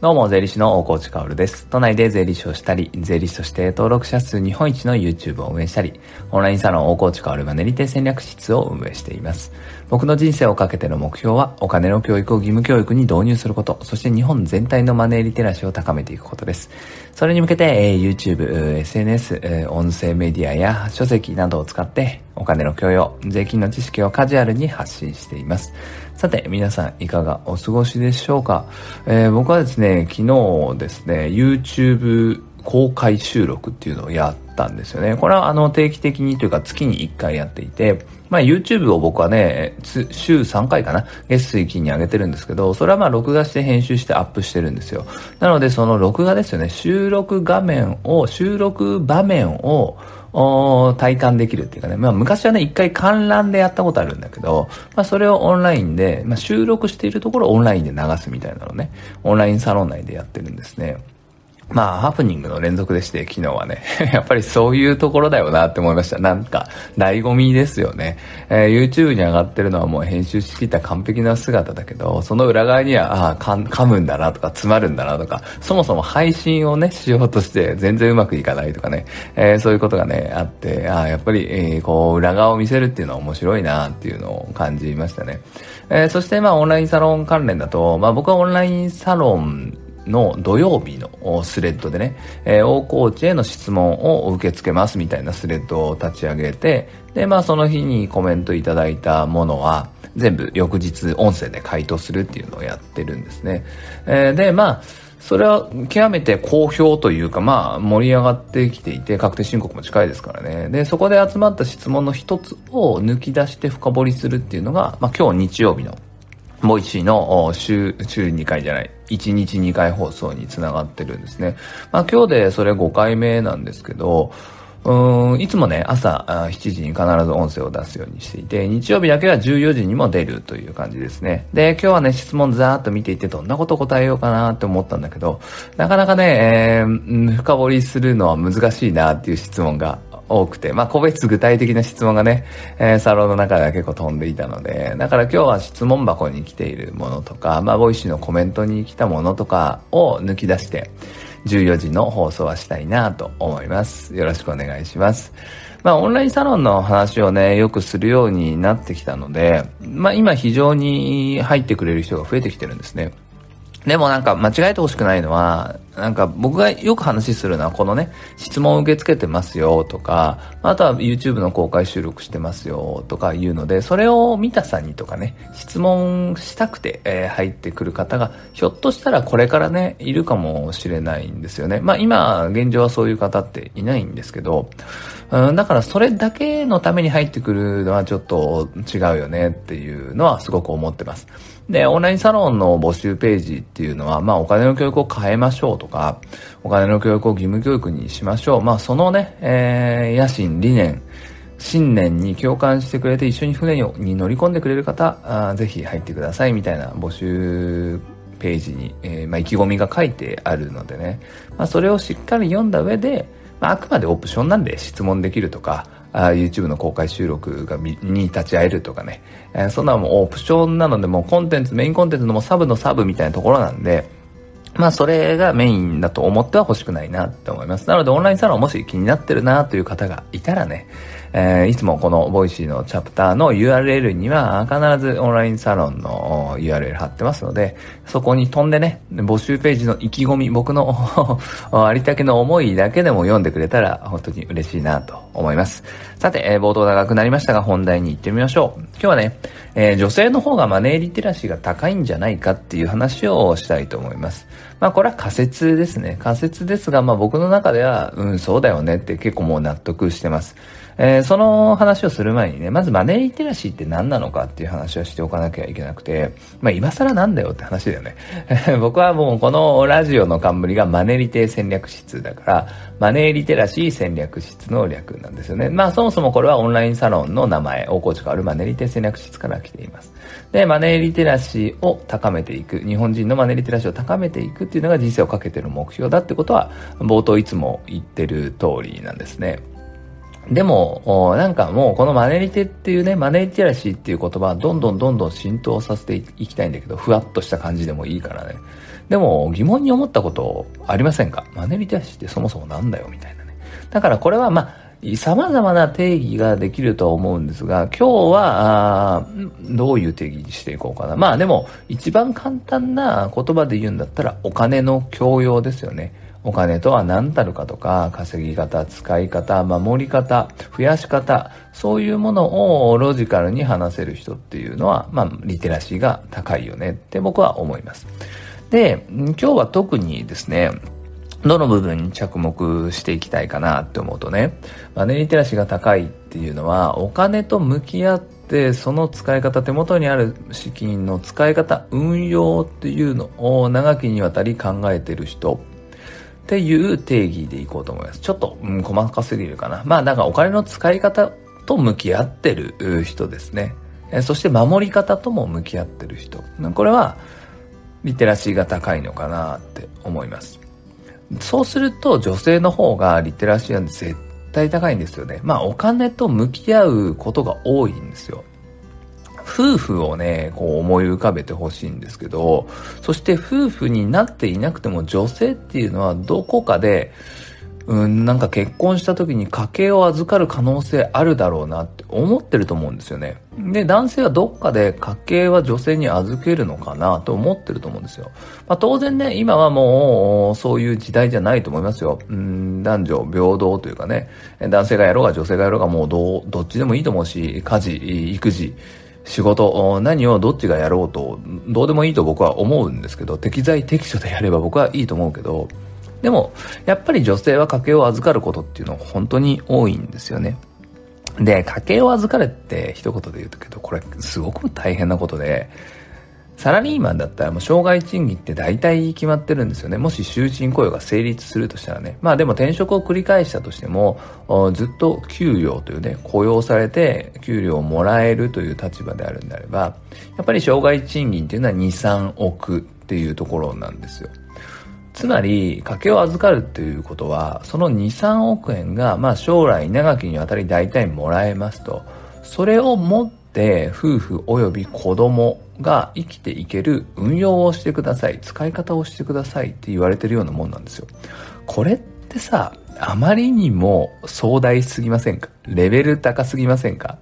どうも、税理士の大河内かおるです。都内で税理士をしたり、税理士として登録者数日本一の YouTube を運営したり、オンラインサロン大河内かおるマネリテ戦略室を運営しています。僕の人生をかけての目標は、お金の教育を義務教育に導入すること、そして日本全体のマネーリテラシーを高めていくことです。それに向けて、YouTube、SNS、音声メディアや書籍などを使って、お金の教養、税金の知識をカジュアルに発信しています。さて、皆さんいかがお過ごしでしょうか、えー、僕はですね、昨日ですね、YouTube 公開収録っていうのをやってたんですよね。これはあの定期的にというか月に1回やっていて、まあ YouTube を僕はね、週3回かな月水金に上げてるんですけど、それはまあ録画して編集してアップしてるんですよ。なのでその録画ですよね、収録画面を、収録場面を、体感できるっていうかね、まあ昔はね、一回観覧でやったことあるんだけど、まあそれをオンラインで、まあ収録しているところをオンラインで流すみたいなのね、オンラインサロン内でやってるんですね。まあ、ハプニングの連続でして、昨日はね。やっぱりそういうところだよなって思いました。なんか、醍醐味ですよね。えー、YouTube に上がってるのはもう編集しきった完璧な姿だけど、その裏側には、ああ、噛むんだなとか、詰まるんだなとか、そもそも配信をね、しようとして全然うまくいかないとかね、えー、そういうことがね、あって、ああ、やっぱり、えー、こう、裏側を見せるっていうのは面白いなっていうのを感じましたね。え、そしてまあ、オンラインサロン関連だと、まあ僕はオンラインサロンの土曜日のスレッドでね、えー、大河内への質問を受け付けますみたいなスレッドを立ち上げて、で、まあその日にコメントいただいたものは、全部翌日音声で回答するっていうのをやってるんですね。えー、で、まあ、それは極めて好評というか、まあ、盛り上がってきていて、確定申告も近いですからね。で、そこで集まった質問の一つを抜き出して深掘りするっていうのが、まあ、今日日曜日のVoicy の週、週2回じゃない、1日2回放送につながってるんですね。まあ今日でそれ5回目なんですけど、うーん、いつもね、朝7時に必ず音声を出すようにしていて、日曜日だけは14時にも出るという感じですね。で、今日はね、質問ざーっと見ていて、どんなこと答えようかなって思ったんだけど、なかなかね、えー、深掘りするのは難しいなっていう質問が多くて、まあ、個別具体的な質問がね、えー、サロンの中では結構飛んでいたので、だから今日は質問箱に来ているものとか、まあ、 Voicy のコメントに来たものとかを抜き出して、14時の放送はしたいなと思います。よろしくお願いします。まあ、オンラインサロンの話をね、よくするようになってきたので、まあ、今非常に入ってくれる人が増えてきてるんですね。でもなんか間違えてほしくないのは、なんか僕がよく話するのはこのね、質問を受け付けてますよとか、あとは YouTube の公開収録してますよとか言うので、それを見たさにとかね、質問したくて、入ってくる方が、ひょっとしたらこれからね、いるかもしれないんですよね。まあ今、現状はそういう方っていないんですけど、うん、だからそれだけのために入ってくるのはちょっと違うよねっていうのはすごく思ってます。で、オンラインサロンの募集ページっていうのは、まあお金の教育を変えましょうとか、お金の教育を義務教育にしましょう。まあそのね、えー、野心、理念、信念に共感してくれて一緒に船に乗り込んでくれる方、あぜひ入ってくださいみたいな募集ページに、えー、まあ、意気込みが書いてあるのでね、まあ、それをしっかり読んだ上で、まあ、あくまでオプションなんで質問できるとか、あ YouTube の公開収録がに立ち会えるとかね、えー、そんなもオプションなのでもうコンテンツ、メインコンテンツのもサブのサブみたいなところなんで、まあそれがメインだと思っては欲しくないなって思います。なのでオンラインサロンもし気になってるなという方がいたらね、えー、いつもこの Voicy のチャプターの URL には必ずオンラインサロンの URL 貼ってますので、そこに飛んでね、募集ページの意気込み、僕の ありたけの思いだけでも読んでくれたら本当に嬉しいなと思います。さて、えー、冒頭長くなりましたが本題に行ってみましょう。今日はね、えー、女性の方がマネーリテラシーが高いんじゃないかっていう話をしたいと思います。まあこれは仮説ですね。仮説ですが、まあ僕の中では、うん、そうだよねって結構もう納得してます。えー、その話をする前にね、まずマネーリテラシーって何なのかっていう話をしておかなきゃいけなくて、まあ今更なんだよって話だよね。僕はもうこのラジオの冠がマネリテ戦略室だから、マネーリテラシー戦略室の略なんですよね。まあそもそもこれはオンラインサロンの名前、大河内変わるマネリテ戦略室から来ています。で、マネーリテラシーを高めていく、日本人のマネーリテラシーを高めていくっていうのが人生をかけてる目標だってことは、冒頭いつも言ってる通りなんですね。でも、なんかもうこのマネリテっていうね、マネリテラシーっていう言葉はどんどんどんどん浸透させていきたいんだけど、ふわっとした感じでもいいからね。でも疑問に思ったことありませんか？マネリテラシーってそもそもなんだよみたいなね。だからこれはまあ、様々な定義ができるとは思うんですが、今日は、どういう定義にしていこうかな。まあでも、一番簡単な言葉で言うんだったら、お金の教養ですよね。お金とは何たるかとか、稼ぎ方、使い方、守り方、増やし方、そういうものをロジカルに話せる人っていうのは、まあ、リテラシーが高いよねって僕は思います。で、今日は特にですね、どの部分に着目していきたいかなって思うとね、マネーリテラシーが高いっていうのは、お金と向き合って、その使い方、手元にある資金の使い方、運用っていうのを長きにわたり考えてる人っていう定義でいこうと思います。ちょっと、うん、細かすぎるかな。まあ、なんかお金の使い方と向き合ってる人ですね。そして守り方とも向き合ってる人。これは、リテラシーが高いのかなって思います。そうすると女性の方がリテラシーは絶対高いんですよね。まあお金と向き合うことが多いんですよ。夫婦をね、こう思い浮かべてほしいんですけど、そして夫婦になっていなくても女性っていうのはどこかで、うん、なんか結婚した時に家計を預かる可能性あるだろうなって思ってると思うんですよね。で、男性はどっかで家計は女性に預けるのかなと思ってると思うんですよ。まあ当然ね、今はもうそういう時代じゃないと思いますよ。うん、男女平等というかね、男性がやろうが女性がやろうがもうどどっちでもいいと思うし、家事、育児、仕事、何をどっちがやろうと、どうでもいいと僕は思うんですけど、適材適所でやれば僕はいいと思うけど、でも、やっぱり女性は家計を預かることっていうのは本当に多いんですよね。で、家計を預かれって一言で言うとけど、これすごく大変なことで、サラリーマンだったらもう障害賃金って大体決まってるんですよね。もし終身雇用が成立するとしたらね。まあでも転職を繰り返したとしても、ずっと給料というね、雇用されて給料をもらえるという立場であるんであれば、やっぱり障害賃金っていうのは2、3億っていうところなんですよ。つまり、家計を預かるっていうことは、その2、3億円が、まあ将来長きにわたり大体もらえますと、それを持って夫婦及び子供が生きていける運用をしてください、使い方をしてくださいって言われてるようなもんなんですよ。これってさ、あまりにも壮大すぎませんか？レベル高すぎませんか？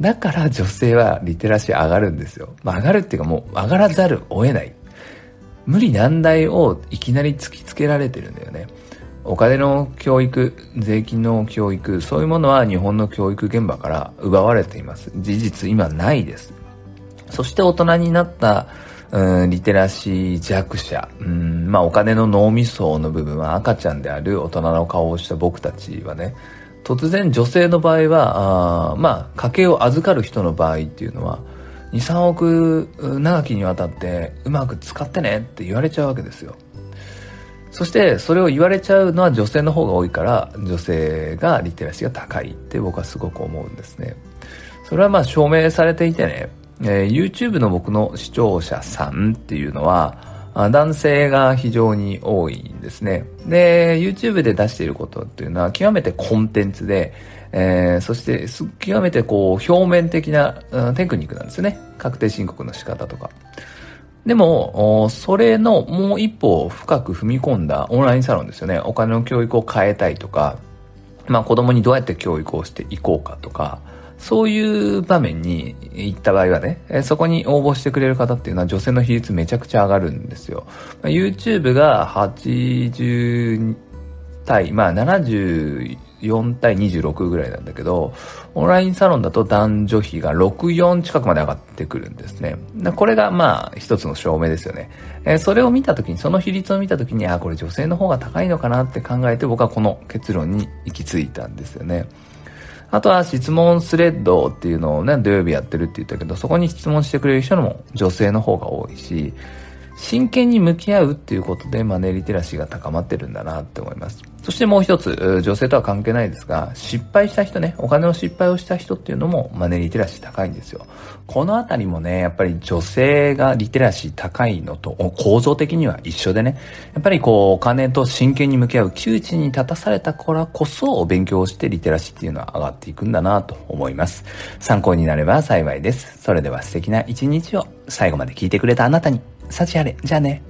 だから女性はリテラシー上がるんですよ。まあ、上がるっていうかもう上がらざるを得ない。無理難題をいきなり突きつけられてるんだよね。お金の教育、税金の教育、そういうものは日本の教育現場から奪われています。事実今ないです。そして大人になった、うん、リテラシー弱者、うん、まあお金の脳みその部分は赤ちゃんである大人の顔をした僕たちはね、突然女性の場合は、あまあ家計を預かる人の場合っていうのは、2、3億長きにわたってうまく使ってねって言われちゃうわけですよ。そしてそれを言われちゃうのは女性の方が多いから女性がリテラシーが高いって僕はすごく思うんですね。それはまあ証明されていてね、えー、YouTube の僕の視聴者さんっていうのは男性が非常に多いんですね。で、YouTube で出していることっていうのは極めてコンテンツで、えー、そして極めてこう表面的な、うん、テクニックなんですよね。確定申告の仕方とか。でも、それのもう一歩深く踏み込んだオンラインサロンですよね。お金の教育を変えたいとか、まあ子供にどうやって教育をしていこうかとか、そういう場面に行った場合はね、そこに応募してくれる方っていうのは女性の比率めちゃくちゃ上がるんですよ。YouTube が80対、まあ74対26ぐらいなんだけど、オンラインサロンだと男女比が64近くまで上がってくるんですね。これがまあ一つの証明ですよね。それを見たときに、その比率を見たときに、あ、これ女性の方が高いのかなって考えて僕はこの結論に行き着いたんですよね。あとは質問スレッドっていうのをね、土曜日やってるって言ったけど、そこに質問してくれる人も女性の方が多いし、真剣に向き合うっていうことでマネーリテラシーが高まってるんだなって思います。そしてもう一つ、女性とは関係ないですが、失敗した人ね、お金の失敗をした人っていうのもマネーリテラシー高いんですよ。このあたりもね、やっぱり女性がリテラシー高いのと構造的には一緒でね、やっぱりこうお金と真剣に向き合う窮地に立たされたからこそお勉強してリテラシーっていうのは上がっていくんだなと思います。参考になれば幸いです。それでは素敵な一日を最後まで聞いてくれたあなたに幸あれ。じゃあね。